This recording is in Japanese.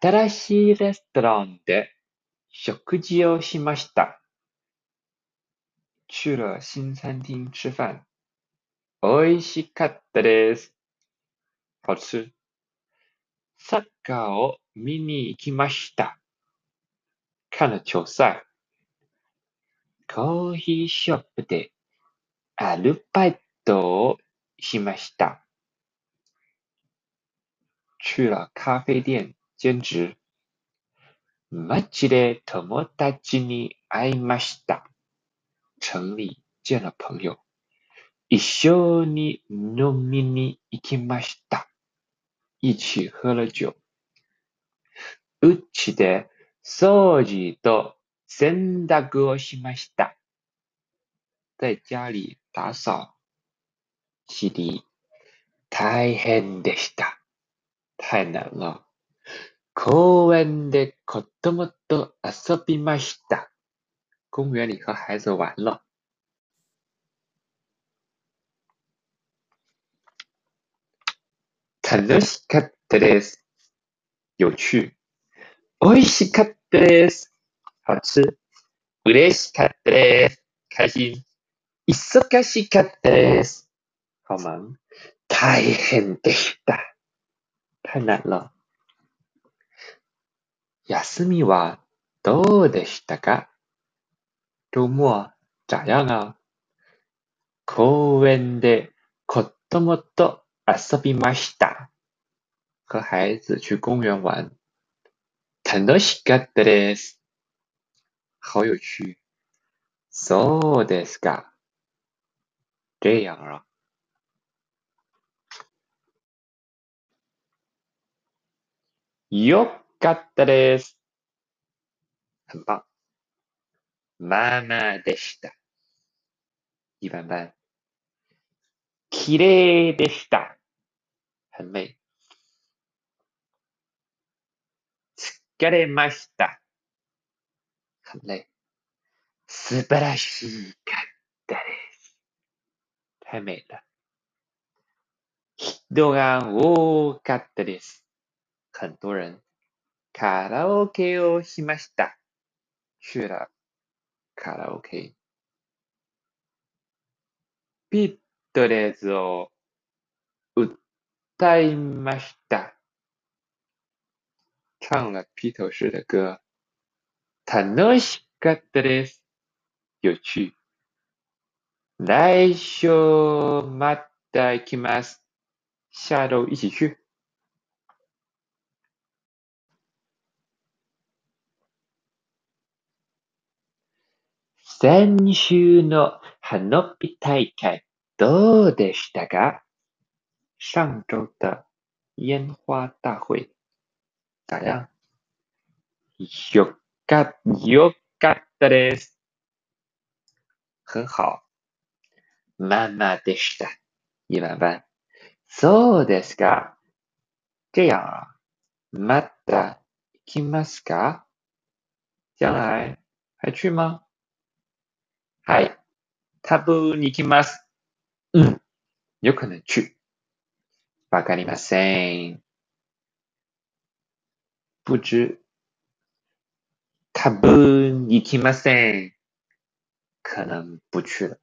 新しいレストランで食事をしました。去了新餐厅吃饭。美味しかったです。好吃。サッカーを見に行きました。看了球赛。コーヒーショップでアルバイトをしました。去了咖啡店兼职。街で友達に会いました。城里见了朋友。一緒に飲みに行きました。一起喝了酒。うちで掃除と洗濯をしました。在家里打扫、洗涤。大変でした。太難了。公園で子供と遊びました。公園里和孩子玩了。楽しかったです。有趣。美味しかったです。好吃。嬉しかったです。開心。忙しかったです。好忙。大変でした。太難了。休みはどうでしたか？周末咋样啊公園で子供と遊びました。和孩子去公園玩。楽しかったです。好有趣。そうですか。这样啊。よっかったです。很棒。まあまあでした。一般般。綺麗でした。很美。疲れました。很累。素晴らしかったです。太美了。人が多かったです。很多人。カラオケをしました。去了カラオケ。ビートルズを歌いました。唱了披頭士的歌。楽しかったです。有趣。来週また行きます。下周一起去。先週の花火大会どうでしたか？上周的煙花大會咋樣よか、よかったです。很好。まあまあでした。一般般。そうですか。这样啊。また行きますか？将来还去吗はい。多分行きます。うん。有可能去。わかりません。不知。多分行きません。可能不去了。